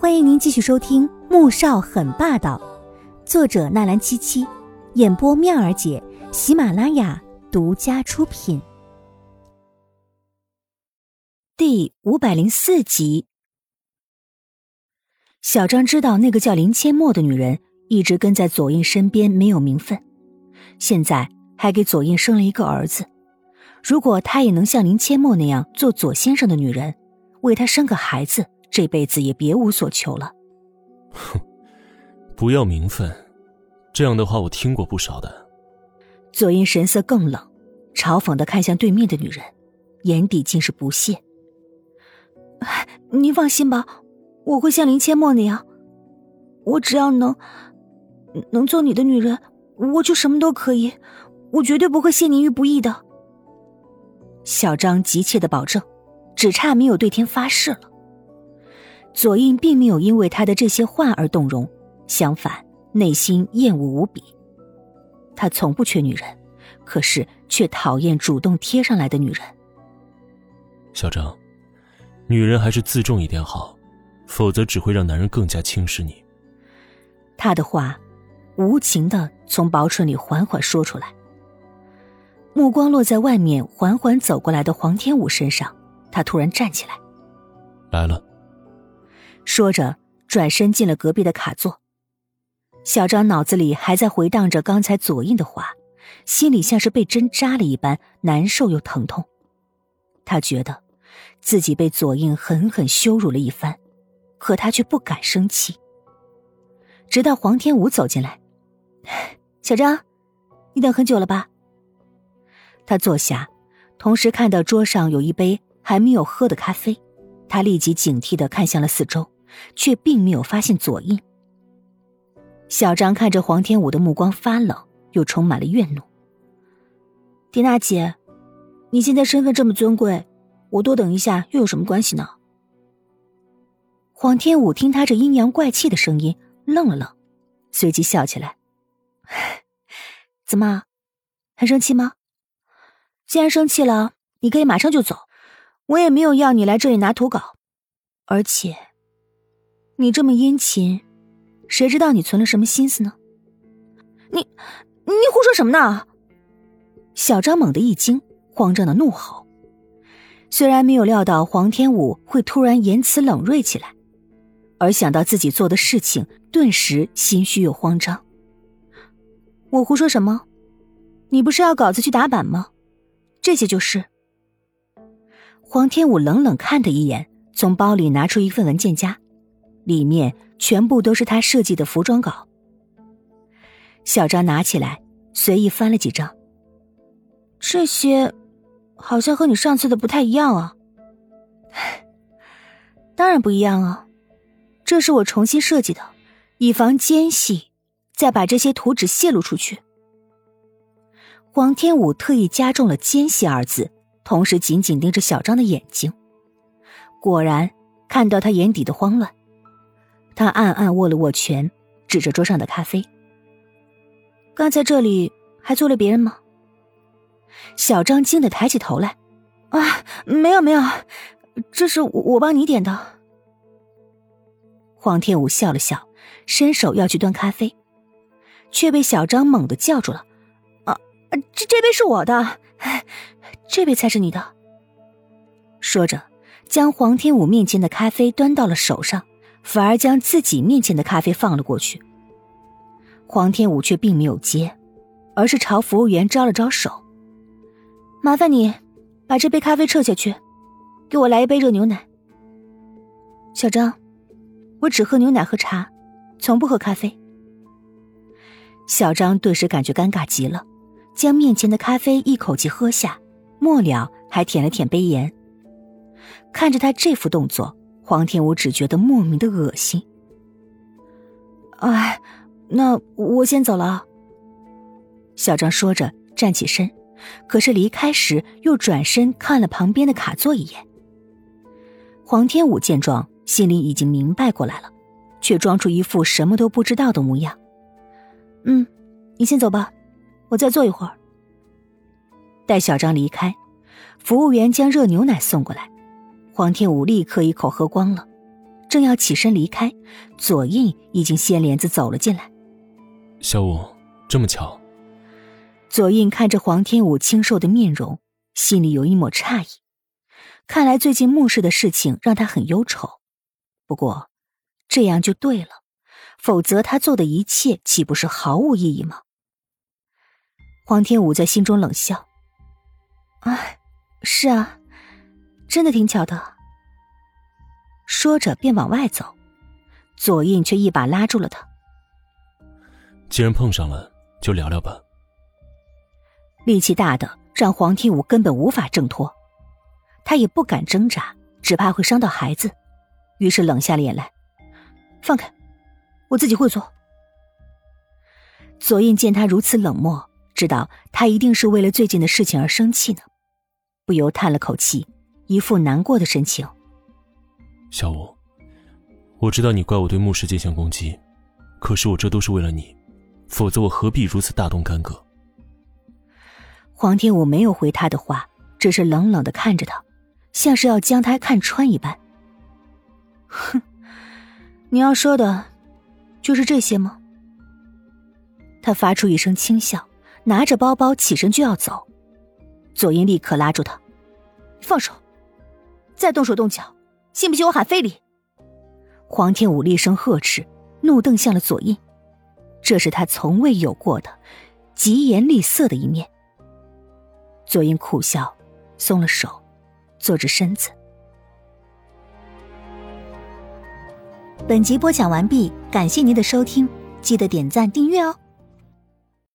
欢迎您继续收听《穆少很霸道》，作者纳兰七七，演播妙儿姐，喜马拉雅独家出品。第五百零四集，小张知道那个叫林千陌的女人一直跟在左印身边，没有名分，现在还给左印生了一个儿子。如果他也能像林千陌那样做左先生的女人，为他生个孩子。这辈子也别无所求了。哼，不要名分，这样的话我听过不少的。左英神色更冷，嘲讽的看向对面的女人，眼底尽是不屑。您放心吧，我会像林千陌那样，我只要能能做你的女人，我就什么都可以，我绝对不会陷您于不义的。小张急切的保证，只差没有对天发誓了。左印并没有因为他的这些话而动容，相反，内心厌恶无比。他从不缺女人，可是却讨厌主动贴上来的女人。小张，女人还是自重一点好，否则只会让男人更加轻视你。他的话，无情的从薄唇里缓缓说出来。目光落在外面缓缓走过来的黄天武身上，他突然站起来，来了。说着，转身进了隔壁的卡座。小张脑子里还在回荡着刚才左印的话，心里像是被针扎了一般，难受又疼痛。他觉得自己被左印狠狠羞辱了一番，可他却不敢生气。直到黄天武走进来，小张，你等很久了吧？他坐下，同时看到桌上有一杯还没有喝的咖啡，他立即警惕的看向了四周。却并没有发现左印。小张看着黄天武的目光发冷，又充满了怨怒。迪娜姐，你现在身份这么尊贵，我多等一下又有什么关系呢？黄天武听他这阴阳怪气的声音，愣了愣，随即笑起来：“ 怎么，很生气吗？既然生气了，你可以马上就走，我也没有要你来这里拿图稿，而且……”你这么殷勤，谁知道你存了什么心思呢？你，你胡说什么呢？小张猛地一惊，慌张的怒吼。虽然没有料到黄天武会突然言辞冷锐起来，而想到自己做的事情，顿时心虚又慌张。我胡说什么？你不是要稿子去打版吗？这些就是。黄天武冷冷看他一眼，从包里拿出一份文件夹。里面全部都是他设计的服装稿。小张拿起来，随意翻了几张。这些好像和你上次的不太一样啊。当然不一样啊，这是我重新设计的，以防奸细再把这些图纸泄露出去。黄天武特意加重了“奸细”二字，同时紧紧盯着小张的眼睛。果然看到他眼底的慌乱。他暗暗握了握拳，指着桌上的咖啡。刚才这里还坐了别人吗？小张惊得抬起头来，啊，没有没有，这是我帮你点的。黄天武笑了笑，伸手要去端咖啡，却被小张猛地叫住了。啊，这这杯是我的，这杯才是你的。说着，将黄天武面前的咖啡端到了手上。反而将自己面前的咖啡放了过去。黄天武却并没有接，而是朝服务员招了招手：“麻烦你把这杯咖啡撤下去，给我来一杯热牛奶。”小张，我只喝牛奶和茶，从不喝咖啡。小张顿时感觉尴尬极了，将面前的咖啡一口气喝下，末了还舔了舔杯沿。看着他这副动作。黄天武只觉得莫名的恶心。哎，那我先走了。小张说着站起身，可是离开时又转身看了旁边的卡座一眼。黄天武见状，心里已经明白过来了，却装出一副什么都不知道的模样。嗯，你先走吧，我再坐一会儿。待小张离开，服务员将热牛奶送过来。黄天武立刻一口喝光了，正要起身离开，左印已经掀帘子走了进来。小五，这么巧。左印看着黄天武清瘦的面容，心里有一抹诧异。看来最近穆氏的事情让他很忧愁。不过，这样就对了，否则他做的一切岂不是毫无意义吗？黄天武在心中冷笑：“哎，是啊，真的挺巧的。”说着便往外走，左印却一把拉住了他：“既然碰上了，就聊聊吧。”力气大的让黄天武根本无法挣脱，他也不敢挣扎，只怕会伤到孩子，于是冷下脸来：“放开，我自己会做。”左印见他如此冷漠，知道他一定是为了最近的事情而生气呢，不由叹了口气，一副难过的神情：“小五，我知道你怪我对牧师进行攻击，可是我这都是为了你，否则我何必如此大动干戈？”黄天武没有回他的话，只是冷冷的看着他，像是要将他看穿一般。哼，你要说的，就是这些吗？他发出一声轻笑，拿着包包起身就要走，左英立刻拉住他：“放手！再动手动脚，信不信我喊非礼？”黄天武厉声呵斥，怒瞪向了左印，这是他从未有过的疾言厉色的一面。左英苦笑，松了手，坐直身子。本集播讲完毕，感谢您的收听，记得点赞订阅哦。